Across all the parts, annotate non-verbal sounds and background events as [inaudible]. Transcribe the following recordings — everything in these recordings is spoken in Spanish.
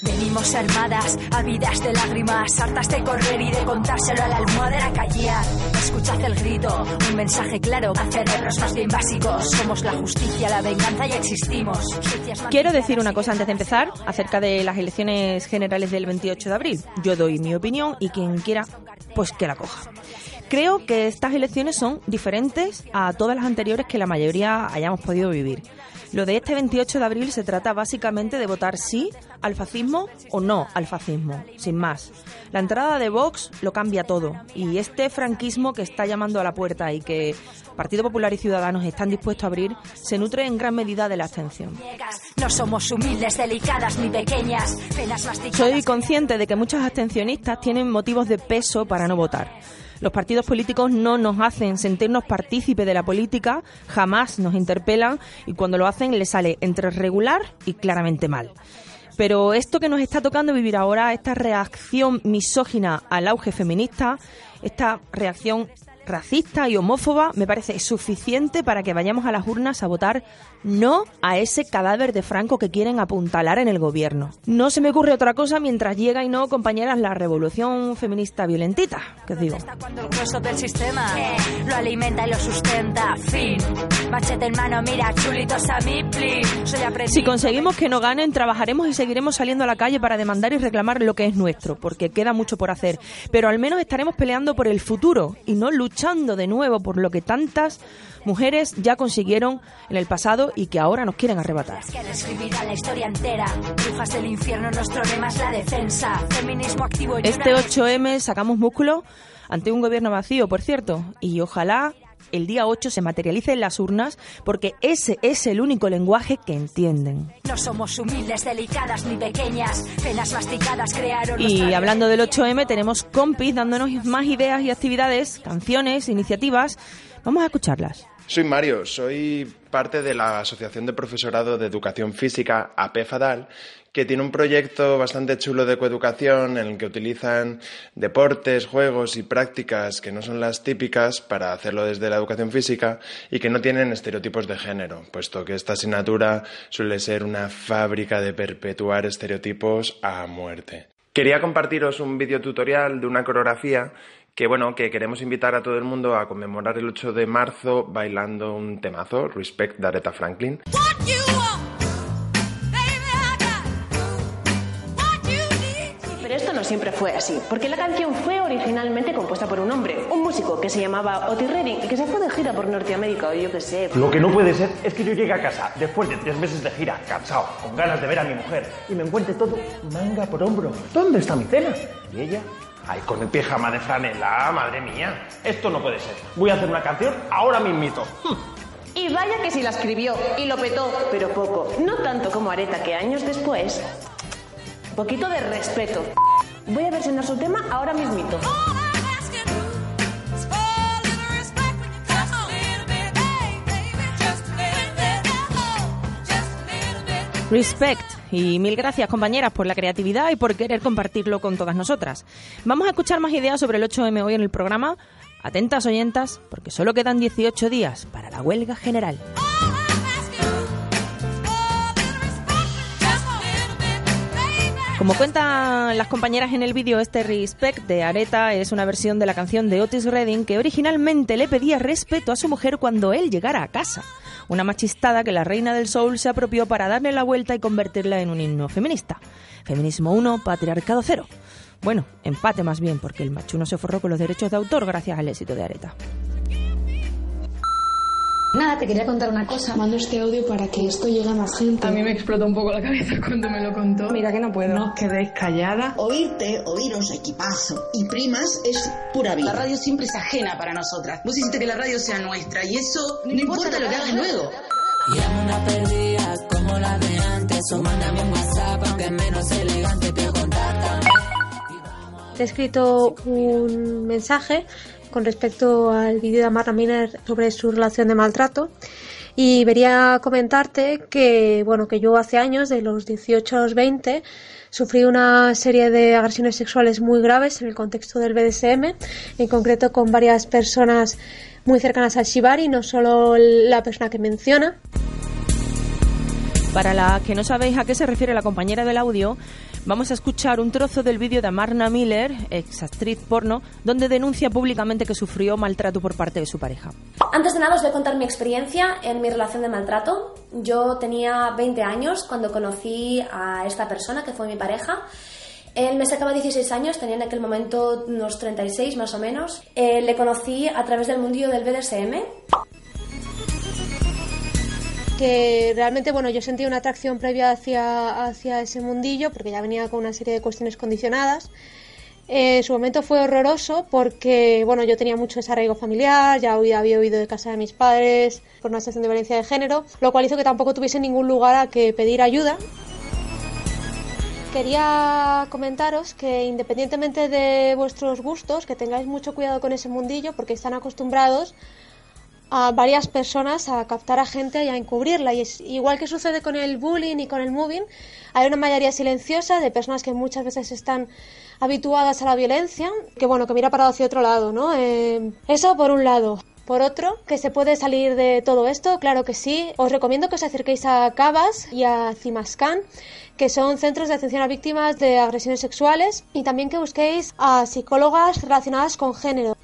Venimos armadas, ávidas de lágrimas, hartas de correr y de contárselo a la almohadera callar. Escuchad el grito, un mensaje claro a cerebros más bien básicos. Somos la justicia, la venganza y existimos. Quiero decir una cosa antes de empezar acerca de las elecciones generales del 28 de abril. Yo doy mi opinión y quien quiera, pues que la coja. Creo que estas elecciones son diferentes a todas las anteriores que la mayoría hayamos podido vivir. Lo de este 28 de abril se trata básicamente de votar sí al fascismo o no al fascismo, sin más. La entrada de Vox lo cambia todo y este franquismo que está llamando a la puerta y que Partido Popular y Ciudadanos están dispuestos a abrir se nutre en gran medida de la abstención. No somos humildes, delicadas ni pequeñas. Soy consciente de que muchos abstencionistas tienen motivos de peso para no votar. Los partidos políticos no nos hacen sentirnos partícipes de la política, jamás nos interpelan y cuando lo hacen les sale entre regular y claramente mal. Pero esto que nos está tocando vivir ahora, esta reacción misógina al auge feminista, esta reacción racista y homófoba me parece suficiente para que vayamos a las urnas a votar no a ese cadáver de Franco que quieren apuntalar en el gobierno. No se me ocurre otra cosa mientras llega y no, compañeras, la revolución feminista violentita, que os digo. Cuando el del sistema lo alimenta y lo sustenta, fin. Machete en mano, mira, chulitos a si conseguimos que no ganen, trabajaremos y seguiremos saliendo a la calle para demandar y reclamar lo que es nuestro, porque queda mucho por hacer. Pero al menos estaremos peleando por el futuro y no luchando de nuevo por lo que tantas mujeres ya consiguieron en el pasado y que ahora nos quieren arrebatar. Este 8M sacamos músculo ante un gobierno vacío, por cierto, y ojalá el día 8 se materialice en las urnas porque ese es el único lenguaje que entienden. No somos humildes, delicadas ni pequeñas, penas masticadas crearon. Y hablando del 8M, tenemos compis dándonos más ideas y actividades, canciones, iniciativas. Vamos a escucharlas. Soy Mario, soy parte de la Asociación de Profesorado de Educación Física, APEFADAL, que tiene un proyecto bastante chulo de coeducación en el que utilizan deportes, juegos y prácticas que no son las típicas para hacerlo desde la educación física y que no tienen estereotipos de género, puesto que esta asignatura suele ser una fábrica de perpetuar estereotipos a muerte. Quería compartiros un video tutorial de una coreografía que bueno, que queremos invitar a todo el mundo a conmemorar el 8 de marzo bailando un temazo, Respect de Aretha Franklin. Siempre fue así, porque la canción fue originalmente compuesta por un hombre, un músico que se llamaba Otis Redding y que se fue de gira por Norteamérica o yo qué sé. Lo que no puede ser es que yo llegue a casa después de tres meses de gira, cansado, con ganas de ver a mi mujer y me encuentre todo manga por hombro. ¿Dónde está mi cena? Y ella Ay, con el pijama de franela, madre mía. Esto no puede ser. Voy a hacer una canción ahora mismito. Y vaya que sí la escribió y lo petó, pero poco. No tanto como Areta, que años después. Poquito de respeto. Voy a versionar su tema ahora mismito. Respect. Y mil gracias, compañeras, por la creatividad y por querer compartirlo con todas nosotras. Vamos a escuchar más ideas sobre el 8M hoy en el programa. Atentas oyentas, porque solo quedan 18 días para la huelga general. Como cuentan las compañeras en el vídeo, este Respect de Areta es una versión de la canción de Otis Redding que originalmente le pedía respeto a su mujer cuando él llegara a casa. Una machistada que la reina del soul se apropió para darle la vuelta y convertirla en un himno feminista. Feminismo 1, patriarcado 0. Bueno, empate más bien, porque el machuno se forró con los derechos de autor gracias al éxito de Areta. Nada, te quería contar una cosa. Mando este audio para que esto llegue a más gente. A mí me explotó un poco la cabeza [laughs] cuando me lo contó. Mira que no puedo. No os quedéis calladas. Oírte, oíros, equipazo y primas es pura vida. La radio siempre es ajena para nosotras. Vos hiciste que la radio sea nuestra y eso no, importa, lo que hagas luego. Y una perdida como la de antes. O mándame un WhatsApp aunque menos elegante. Te he escrito un mensaje con respecto al vídeo de Amarna Miner sobre su relación de maltrato. Y vería comentarte que, bueno, que yo hace años, de los 18 a los 20, sufrí una serie de agresiones sexuales muy graves en el contexto del BDSM, en concreto con varias personas muy cercanas al Shibari, no solo la persona que menciona. Para la que no sabéis a qué se refiere la compañera del audio, vamos a escuchar un trozo del vídeo de Amarna Miller, ex actriz porno, donde denuncia públicamente que sufrió maltrato por parte de su pareja. Antes de nada os voy a contar mi experiencia en mi relación de maltrato. Yo tenía 20 años cuando conocí a esta persona que fue mi pareja. Él me sacaba 16 años, tenía en aquel momento unos 36 más o menos. Eh, le conocí a través del mundillo del BDSM que realmente bueno yo sentí una atracción previa hacia, hacia ese mundillo porque ya venía con una serie de cuestiones condicionadas. En su momento fue horroroso porque bueno yo tenía mucho desarraigo familiar ya había, había huido de casa de mis padres por una situación de violencia de género lo cual hizo que tampoco tuviese ningún lugar a que pedir ayuda. Quería comentaros que independientemente de vuestros gustos, que tengáis mucho cuidado con ese mundillo porque están acostumbrados a varias personas a captar a gente y a encubrirla. Y es igual que sucede con el bullying y con el moving, hay una mayoría silenciosa de personas que muchas veces están habituadas a la violencia, que bueno, que mira parado hacia otro lado, ¿no? Eh, eso por un lado. Por otro, que se puede salir de todo esto, claro que sí. Os recomiendo que os acerquéis a Cabas y a Cimascan, que son centros de atención a víctimas de agresiones sexuales, y también que busquéis a psicólogas relacionadas con género.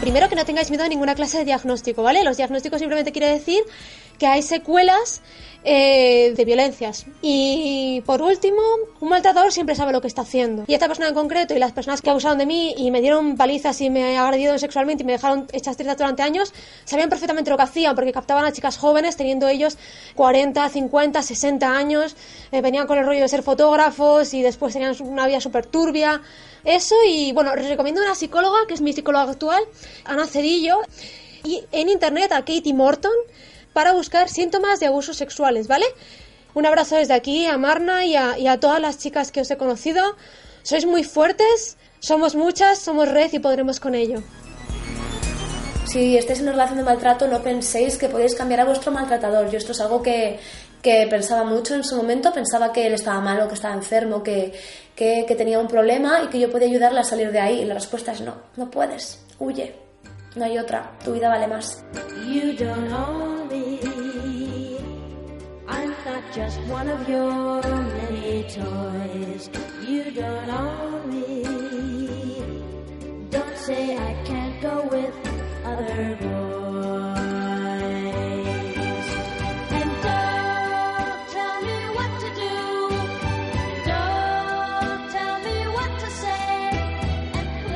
Primero que no tengáis miedo a ninguna clase de diagnóstico, ¿vale? Los diagnósticos simplemente quiere decir que hay secuelas eh, de violencias. Y por último, un maltratador siempre sabe lo que está haciendo. Y esta persona en concreto y las personas que abusaron de mí y me dieron palizas y me agredieron sexualmente y me dejaron hechas trizas durante años, sabían perfectamente lo que hacían porque captaban a chicas jóvenes teniendo ellos 40, 50, 60 años, eh, venían con el rollo de ser fotógrafos y después tenían una vida súper turbia. Eso y bueno, recomiendo una psicóloga que es mi psicóloga actual, Ana Cedillo, y en internet a Katie Morton para buscar síntomas de abusos sexuales, ¿vale? Un abrazo desde aquí a Marna y a, todas las chicas que os he conocido. Sois muy fuertes, somos muchas, somos red y podremos con ello. Si estáis en una relación de maltrato, no penséis que podéis cambiar a vuestro maltratador. Yo esto es algo que, pensaba mucho en su momento, pensaba que él estaba malo, que estaba enfermo, que, que, que tenía un problema y que yo podía ayudarle a salir de ahí. Y la respuesta es no, no puedes, huye. No hay otra, tu vida vale más. You don't know me. Just one of your many toys. You don't me. Don't say I can't go with other boys.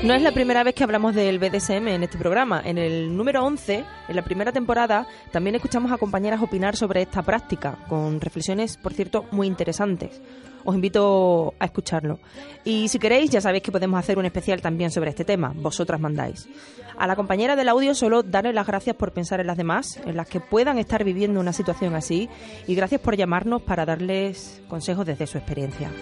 No es la primera vez que hablamos del BDSM en este programa. En el número 11, en la primera temporada, también escuchamos a compañeras opinar sobre esta práctica, con reflexiones, por cierto, muy interesantes. Os invito a escucharlo. Y si queréis, ya sabéis que podemos hacer un especial también sobre este tema. Vosotras mandáis. A la compañera del audio solo darle las gracias por pensar en las demás, en las que puedan estar viviendo una situación así, y gracias por llamarnos para darles consejos desde su experiencia.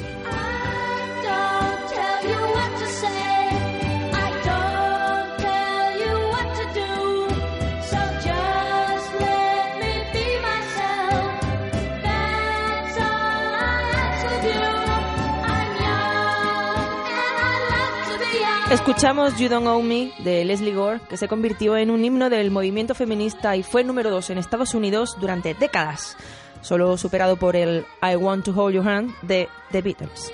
Escuchamos You Don't Owe Me de Leslie Gore, que se convirtió en un himno del movimiento feminista y fue número dos en Estados Unidos durante décadas, solo superado por el I Want to Hold Your Hand de The Beatles.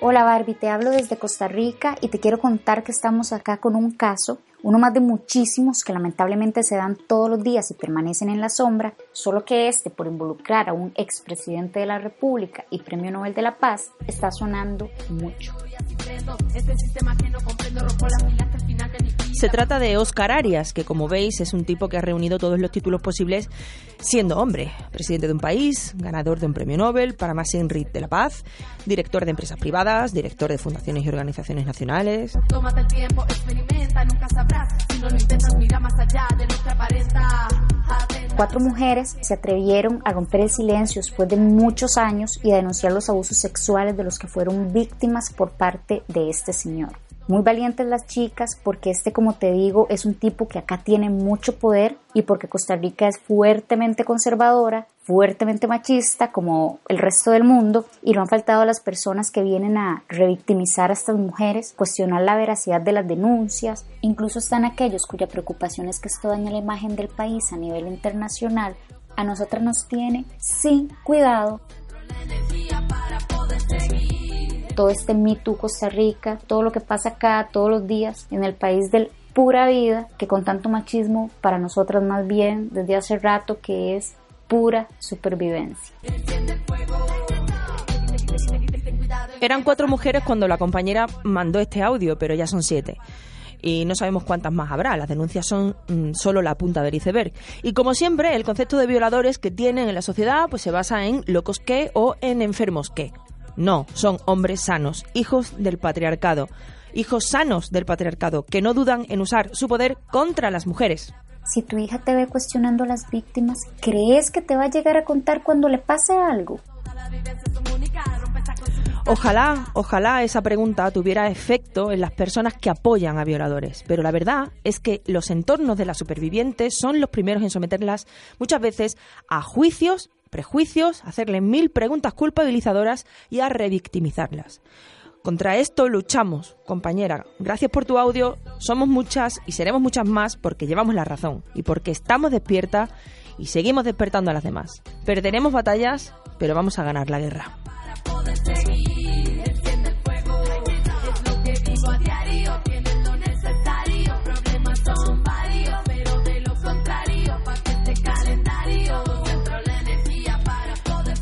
Hola Barbie, te hablo desde Costa Rica y te quiero contar que estamos acá con un caso uno más de muchísimos que lamentablemente se dan todos los días y permanecen en la sombra, solo que este, por involucrar a un expresidente de la República y Premio Nobel de la Paz, está sonando mucho. Se trata de Oscar Arias, que como veis es un tipo que ha reunido todos los títulos posibles siendo hombre. Presidente de un país, ganador de un premio Nobel para más Inrit de la Paz, director de empresas privadas, director de fundaciones y organizaciones nacionales. Tómate el tiempo, experimenta, nunca sabrás. Si no lo intentas, mira más allá de lo que aparenta. Cuatro mujeres se atrevieron a romper el silencio después de muchos años y a denunciar los abusos sexuales de los que fueron víctimas por parte de este señor. Muy valientes las chicas porque este, como te digo, es un tipo que acá tiene mucho poder y porque Costa Rica es fuertemente conservadora, fuertemente machista como el resto del mundo y no han faltado las personas que vienen a revictimizar a estas mujeres, cuestionar la veracidad de las denuncias, incluso están aquellos cuya preocupación es que esto daña la imagen del país a nivel internacional. A nosotras nos tiene sin cuidado todo este Me Costa Rica, todo lo que pasa acá todos los días en el país del pura vida, que con tanto machismo para nosotras más bien desde hace rato que es pura supervivencia. Eran cuatro mujeres cuando la compañera mandó este audio, pero ya son siete y no sabemos cuántas más habrá. Las denuncias son mm, solo la punta del iceberg. Y como siempre, el concepto de violadores que tienen en la sociedad pues se basa en locos que o en enfermos que. No, son hombres sanos, hijos del patriarcado, hijos sanos del patriarcado, que no dudan en usar su poder contra las mujeres. Si tu hija te ve cuestionando a las víctimas, ¿crees que te va a llegar a contar cuando le pase algo? Ojalá, ojalá esa pregunta tuviera efecto en las personas que apoyan a violadores, pero la verdad es que los entornos de las supervivientes son los primeros en someterlas muchas veces a juicios prejuicios, hacerle mil preguntas culpabilizadoras y a revictimizarlas. Contra esto luchamos, compañera. Gracias por tu audio. Somos muchas y seremos muchas más porque llevamos la razón y porque estamos despiertas y seguimos despertando a las demás. Perderemos batallas, pero vamos a ganar la guerra.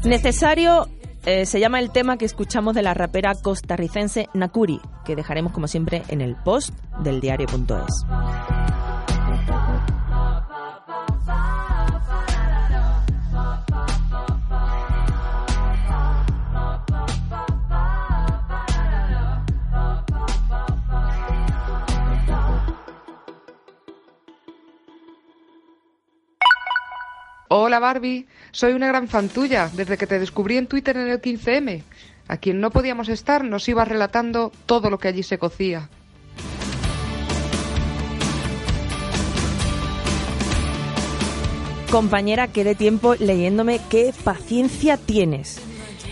Necesario eh, se llama el tema que escuchamos de la rapera costarricense Nakuri, que dejaremos como siempre en el post del diario.es. Barbie, soy una gran fan tuya desde que te descubrí en Twitter en el 15M. A quien no podíamos estar nos ibas relatando todo lo que allí se cocía. Compañera, quedé tiempo leyéndome qué paciencia tienes.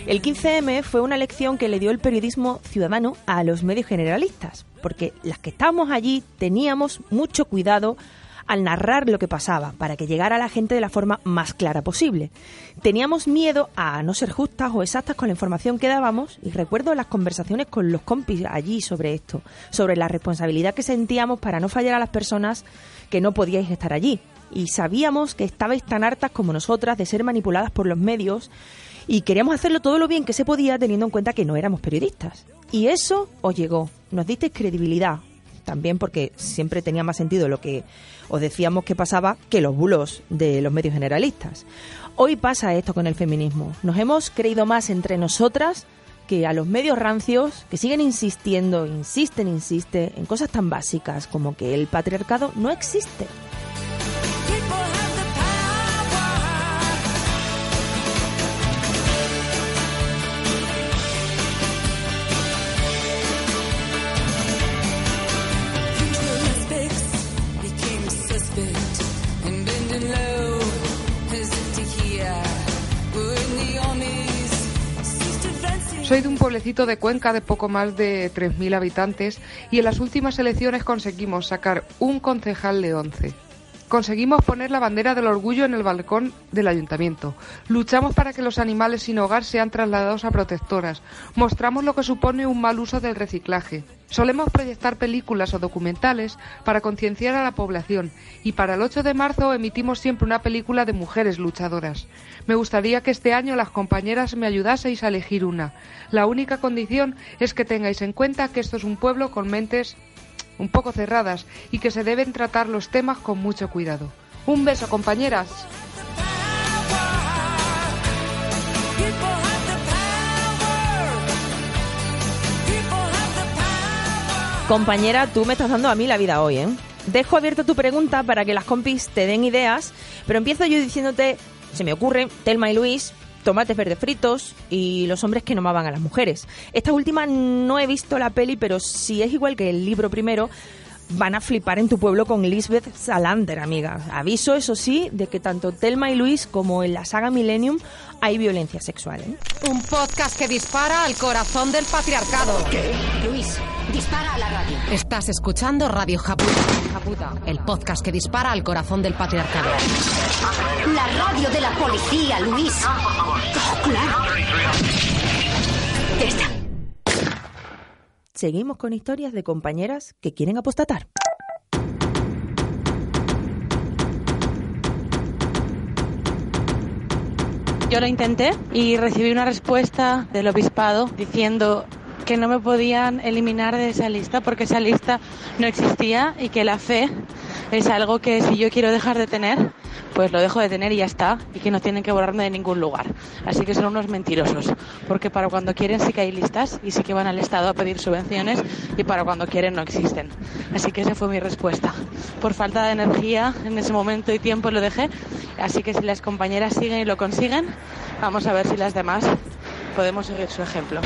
El 15M fue una lección que le dio el periodismo ciudadano a los medios generalistas, porque las que estábamos allí teníamos mucho cuidado al narrar lo que pasaba, para que llegara a la gente de la forma más clara posible. Teníamos miedo a no ser justas o exactas con la información que dábamos y recuerdo las conversaciones con los compis allí sobre esto, sobre la responsabilidad que sentíamos para no fallar a las personas que no podíais estar allí. Y sabíamos que estabais tan hartas como nosotras de ser manipuladas por los medios y queríamos hacerlo todo lo bien que se podía teniendo en cuenta que no éramos periodistas. Y eso os llegó, nos disteis credibilidad, también porque siempre tenía más sentido lo que os decíamos que pasaba que los bulos de los medios generalistas. Hoy pasa esto con el feminismo. Nos hemos creído más entre nosotras que a los medios rancios que siguen insistiendo, insisten, insisten en cosas tan básicas como que el patriarcado no existe. Soy de un pueblecito de Cuenca de poco más de 3.000 habitantes y en las últimas elecciones conseguimos sacar un concejal de 11. Conseguimos poner la bandera del orgullo en el balcón del ayuntamiento. Luchamos para que los animales sin hogar sean trasladados a protectoras. Mostramos lo que supone un mal uso del reciclaje. Solemos proyectar películas o documentales para concienciar a la población y para el 8 de marzo emitimos siempre una película de mujeres luchadoras. Me gustaría que este año las compañeras me ayudaseis a elegir una. La única condición es que tengáis en cuenta que esto es un pueblo con mentes un poco cerradas y que se deben tratar los temas con mucho cuidado. Un beso, compañeras. Compañera, tú me estás dando a mí la vida hoy, ¿eh? Dejo abierta tu pregunta para que las compis te den ideas, pero empiezo yo diciéndote, se me ocurre, Telma y Luis, tomates verdes fritos y los hombres que no amaban a las mujeres. Esta última no he visto la peli, pero si es igual que el libro primero, van a flipar en tu pueblo con Lisbeth Salander, amiga. Aviso, eso sí, de que tanto Telma y Luis como en la saga Millennium hay violencia sexual. ¿eh? Un podcast que dispara al corazón del patriarcado. ¿Qué? Luis, dispara a la radio. Estás escuchando Radio Japuta, Japuta, el podcast que dispara al corazón del patriarcado. La radio de la policía, Luis. Oh, claro. Ya está. Seguimos con historias de compañeras que quieren apostatar. Yo lo intenté y recibí una respuesta del obispado diciendo que no me podían eliminar de esa lista porque esa lista no existía y que la fe es algo que si yo quiero dejar de tener, pues lo dejo de tener y ya está, y que no tienen que borrarme de ningún lugar. Así que son unos mentirosos, porque para cuando quieren sí que hay listas y sí que van al Estado a pedir subvenciones y para cuando quieren no existen. Así que esa fue mi respuesta. Por falta de energía en ese momento y tiempo lo dejé, así que si las compañeras siguen y lo consiguen, vamos a ver si las demás podemos seguir su ejemplo.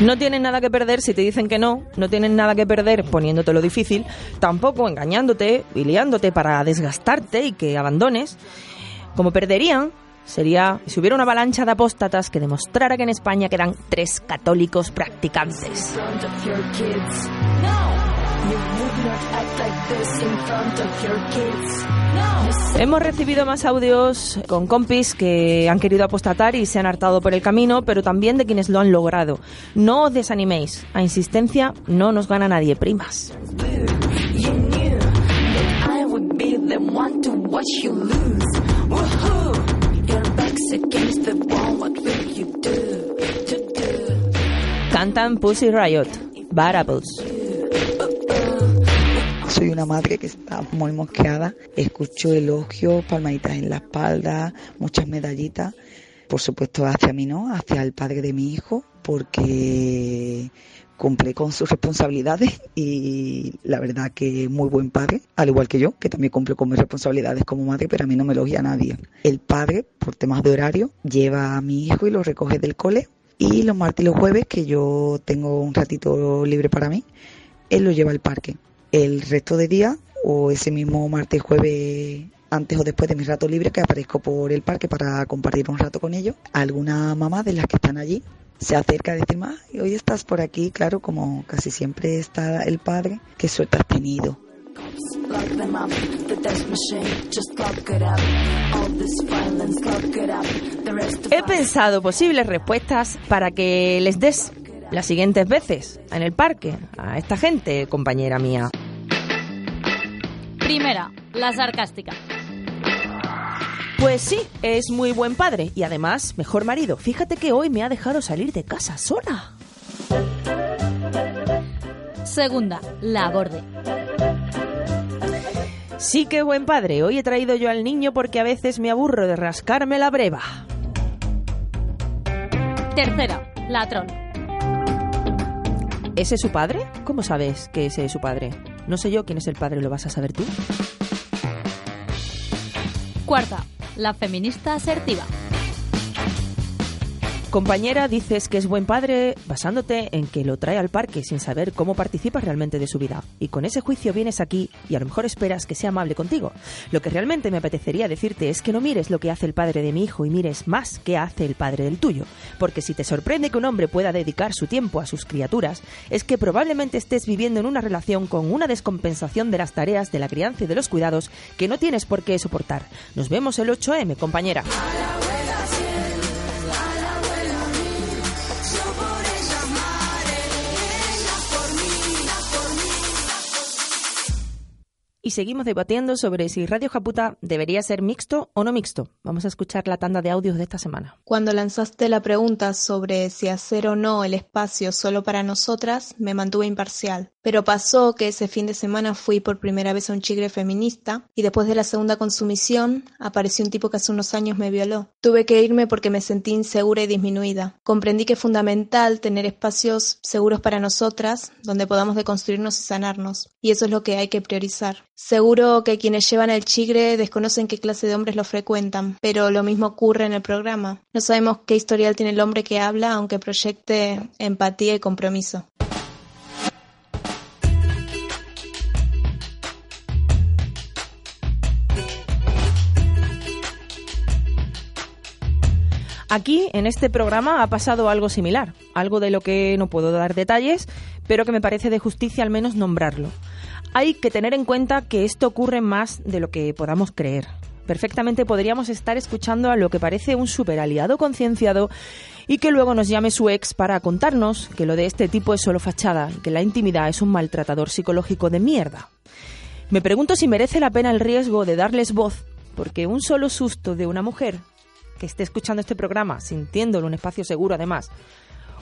No tienen nada que perder si te dicen que no, no tienen nada que perder poniéndotelo difícil, tampoco engañándote y liándote para desgastarte y que abandones. Como perderían, sería si hubiera una avalancha de apóstatas que demostrara que en España quedan tres católicos practicantes. Hemos recibido más audios con compis que han querido apostatar y se han hartado por el camino, pero también de quienes lo han logrado. No os desaniméis. A insistencia no nos gana nadie, primas. Cantan Pussy Riot, Apples. Soy una madre que está muy mosqueada. Escucho elogios, palmaditas en la espalda, muchas medallitas. Por supuesto, hacia mí no, hacia el padre de mi hijo, porque cumple con sus responsabilidades y la verdad que muy buen padre, al igual que yo, que también cumple con mis responsabilidades como madre, pero a mí no me elogia nadie. El padre, por temas de horario, lleva a mi hijo y lo recoge del cole y los martes y los jueves, que yo tengo un ratito libre para mí, él lo lleva al parque. El resto de día, o ese mismo martes jueves antes o después de mi rato libre que aparezco por el parque para compartir un rato con ellos, alguna mamá de las que están allí se acerca a decirme, Ay, hoy estás por aquí, claro, como casi siempre está el padre, qué suerte has tenido. He pensado posibles respuestas para que les des las siguientes veces en el parque a esta gente, compañera mía. Primera, la sarcástica. Pues sí, es muy buen padre y además mejor marido. Fíjate que hoy me ha dejado salir de casa sola. Segunda, la borde. Sí que buen padre. Hoy he traído yo al niño porque a veces me aburro de rascarme la breva. Tercera, ladrón. ¿Ese es su padre? ¿Cómo sabes que ese es su padre? No sé yo quién es el padre, ¿lo vas a saber tú? Cuarta, la feminista asertiva. Compañera, dices que es buen padre basándote en que lo trae al parque sin saber cómo participa realmente de su vida. Y con ese juicio vienes aquí y a lo mejor esperas que sea amable contigo. Lo que realmente me apetecería decirte es que no mires lo que hace el padre de mi hijo y mires más qué hace el padre del tuyo. Porque si te sorprende que un hombre pueda dedicar su tiempo a sus criaturas, es que probablemente estés viviendo en una relación con una descompensación de las tareas de la crianza y de los cuidados que no tienes por qué soportar. Nos vemos el 8M, compañera. Y seguimos debatiendo sobre si Radio Japuta debería ser mixto o no mixto. Vamos a escuchar la tanda de audios de esta semana. Cuando lanzaste la pregunta sobre si hacer o no el espacio solo para nosotras, me mantuve imparcial. Pero pasó que ese fin de semana fui por primera vez a un chigre feminista y después de la segunda consumición apareció un tipo que hace unos años me violó. Tuve que irme porque me sentí insegura y disminuida. Comprendí que es fundamental tener espacios seguros para nosotras donde podamos deconstruirnos y sanarnos. Y eso es lo que hay que priorizar. Seguro que quienes llevan el chigre desconocen qué clase de hombres lo frecuentan, pero lo mismo ocurre en el programa. No sabemos qué historial tiene el hombre que habla, aunque proyecte empatía y compromiso. Aquí, en este programa, ha pasado algo similar, algo de lo que no puedo dar detalles, pero que me parece de justicia al menos nombrarlo. Hay que tener en cuenta que esto ocurre más de lo que podamos creer. Perfectamente podríamos estar escuchando a lo que parece un superaliado concienciado y que luego nos llame su ex para contarnos que lo de este tipo es solo fachada que la intimidad es un maltratador psicológico de mierda. Me pregunto si merece la pena el riesgo de darles voz, porque un solo susto de una mujer que esté escuchando este programa, sintiéndolo un espacio seguro además,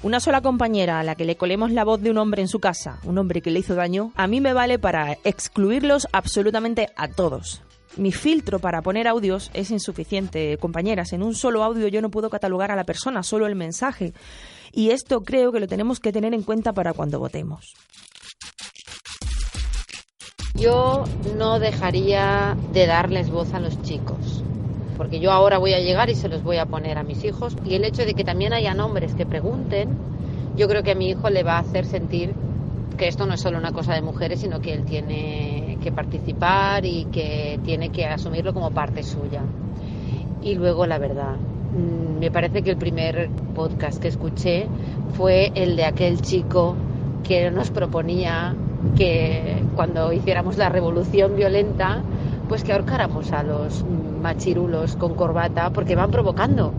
una sola compañera a la que le colemos la voz de un hombre en su casa, un hombre que le hizo daño, a mí me vale para excluirlos absolutamente a todos. Mi filtro para poner audios es insuficiente, compañeras. En un solo audio yo no puedo catalogar a la persona, solo el mensaje. Y esto creo que lo tenemos que tener en cuenta para cuando votemos. Yo no dejaría de darles voz a los chicos porque yo ahora voy a llegar y se los voy a poner a mis hijos. Y el hecho de que también hayan hombres que pregunten, yo creo que a mi hijo le va a hacer sentir que esto no es solo una cosa de mujeres, sino que él tiene que participar y que tiene que asumirlo como parte suya. Y luego, la verdad, mm, me parece que el primer podcast que escuché fue el de aquel chico que nos proponía que cuando hiciéramos la revolución violenta, pues que ahorcáramos a los machirulos con corbata porque van provocando.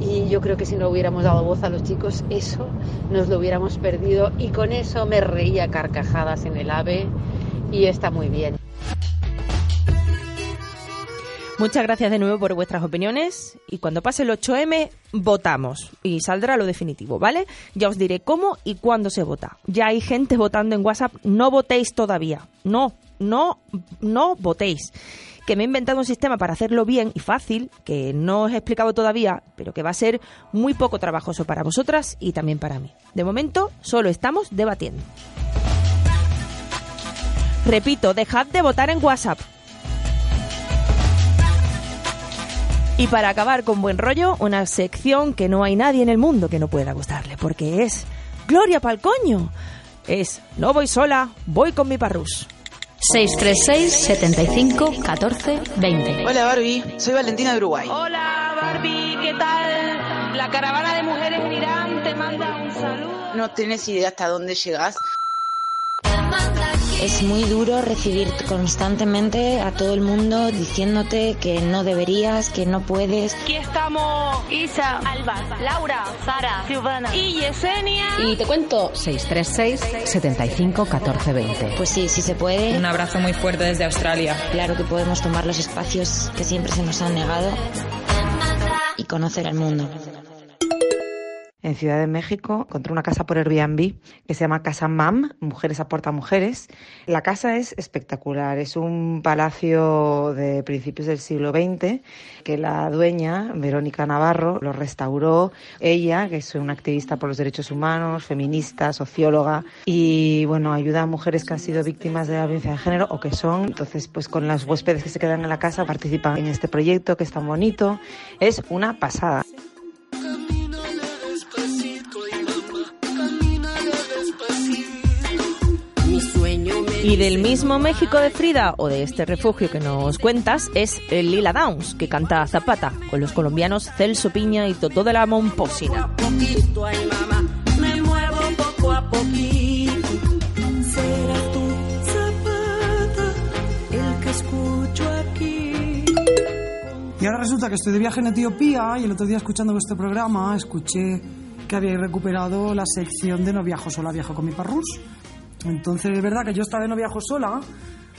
Y yo creo que si no hubiéramos dado voz a los chicos, eso nos lo hubiéramos perdido. Y con eso me reía carcajadas en el AVE y está muy bien. Muchas gracias de nuevo por vuestras opiniones y cuando pase el 8M votamos y saldrá lo definitivo, ¿vale? Ya os diré cómo y cuándo se vota. Ya hay gente votando en WhatsApp, no votéis todavía. No, no, no votéis que me he inventado un sistema para hacerlo bien y fácil, que no os he explicado todavía, pero que va a ser muy poco trabajoso para vosotras y también para mí. De momento, solo estamos debatiendo. Repito, dejad de votar en WhatsApp. Y para acabar con buen rollo, una sección que no hay nadie en el mundo que no pueda gustarle, porque es Gloria Palcoño. Es No voy sola, voy con mi parrús. 636 75 14 20. Hola Barbie, soy Valentina de Uruguay. Hola Barbie, ¿qué tal? La caravana de mujeres en Irán te manda un saludo. No tienes idea hasta dónde llegas. Es muy duro recibir constantemente a todo el mundo diciéndote que no deberías, que no puedes. Aquí estamos Isa, Alba, Laura, Sara, Giovanna y Yesenia. Y te cuento 636 75 14 20. Pues sí, sí se puede. Un abrazo muy fuerte desde Australia. Claro que podemos tomar los espacios que siempre se nos han negado y conocer al mundo. En Ciudad de México encontré una casa por Airbnb que se llama Casa Mam, Mujeres aporta mujeres. La casa es espectacular, es un palacio de principios del siglo XX que la dueña, Verónica Navarro, lo restauró. Ella, que es una activista por los derechos humanos, feminista, socióloga y bueno, ayuda a mujeres que han sido víctimas de la violencia de género o que son. Entonces, pues con las huéspedes que se quedan en la casa participan en este proyecto que es tan bonito. Es una pasada. Y del mismo México de Frida o de este refugio que nos cuentas es el Lila Downs, que canta Zapata con los colombianos Celso Piña y Totó de la Momposina. Y ahora resulta que estoy de viaje en Etiopía y el otro día escuchando vuestro programa escuché que habíais recuperado la sección de No viajo sola, viajo con mi parrús. Entonces es verdad que yo esta vez no viajo sola.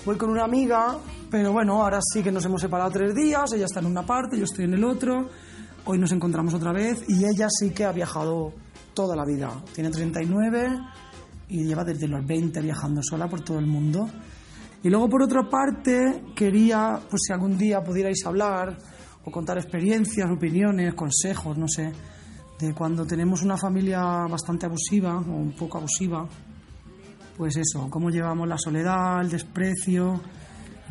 Voy con una amiga, pero bueno, ahora sí que nos hemos separado tres días, ella está en una parte, yo estoy en el otro, hoy nos encontramos otra vez y ella sí que ha viajado toda la vida, tiene 39 y lleva desde los 20 viajando sola por todo el mundo. Y luego por otra parte quería, pues si algún día pudierais hablar o contar experiencias, opiniones, consejos, no sé, de cuando tenemos una familia bastante abusiva o un poco abusiva, pues eso, cómo llevamos la soledad, el desprecio,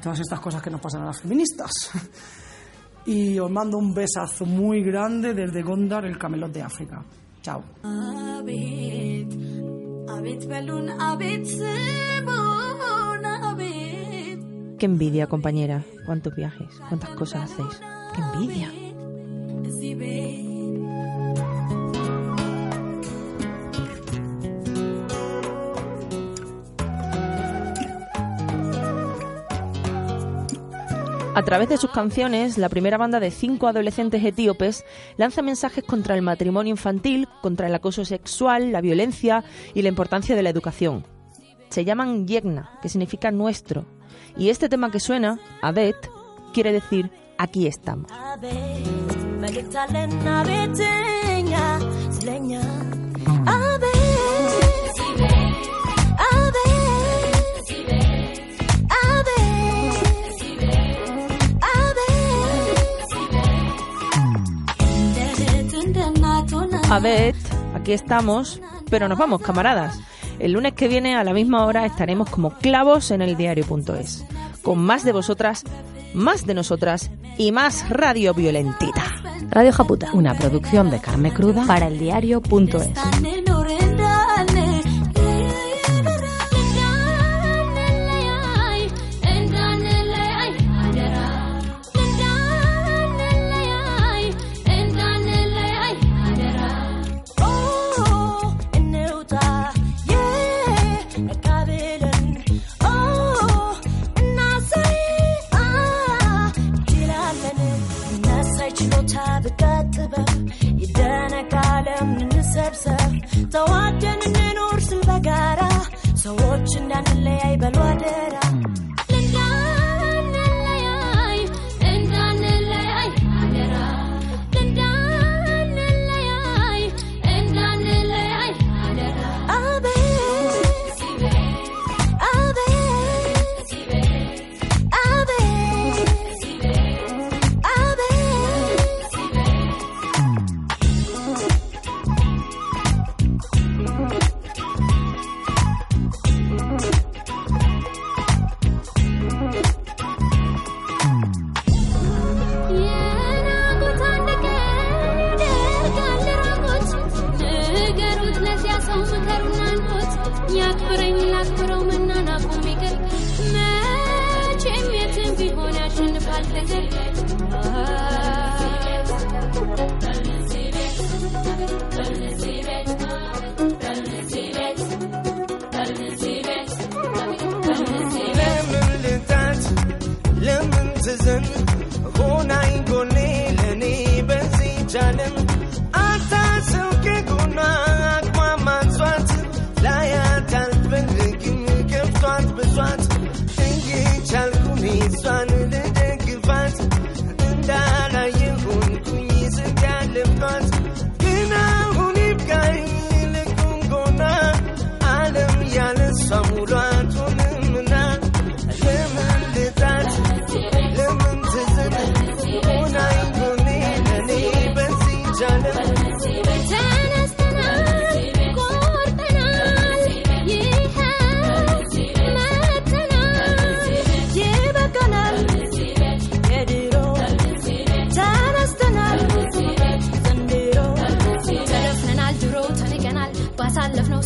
todas estas cosas que nos pasan a las feministas. [laughs] y os mando un besazo muy grande desde Gondar, el camelot de África. Chao. Qué envidia, compañera. Cuántos viajes, cuántas cosas hacéis. Qué envidia. A través de sus canciones, la primera banda de cinco adolescentes etíopes lanza mensajes contra el matrimonio infantil, contra el acoso sexual, la violencia y la importancia de la educación. Se llaman Yegna, que significa nuestro, y este tema que suena, Abet, quiere decir aquí estamos. Abet, aquí estamos, pero nos vamos, camaradas. El lunes que viene a la misma hora estaremos como clavos en el diario.es, con más de vosotras, más de nosotras y más radio violentita. Radio Japuta, una producción de carne cruda para el diario.es. عنان اللي عيب الوقت ያክብረኝ ላክብረው መናናቁም ቢቀር መቼም የትም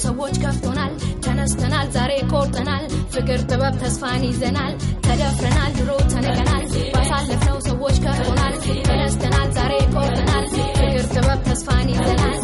ሰዎች ከፍቶናል፣ ተነስተናል፣ ዛሬ ቆርጠናል፣ ፍቅር ጥበብ ተስፋን ይዘናል፣ ተደፍረናል፣ ድሮ ተንቀናል፣ ባሳለፍነው ሰዎች ከፍቶናል፣ ተነስተናል፣ ዛሬ ቆርጠናል፣ ፍቅር ጥበብ ተስፋን ይዘናል።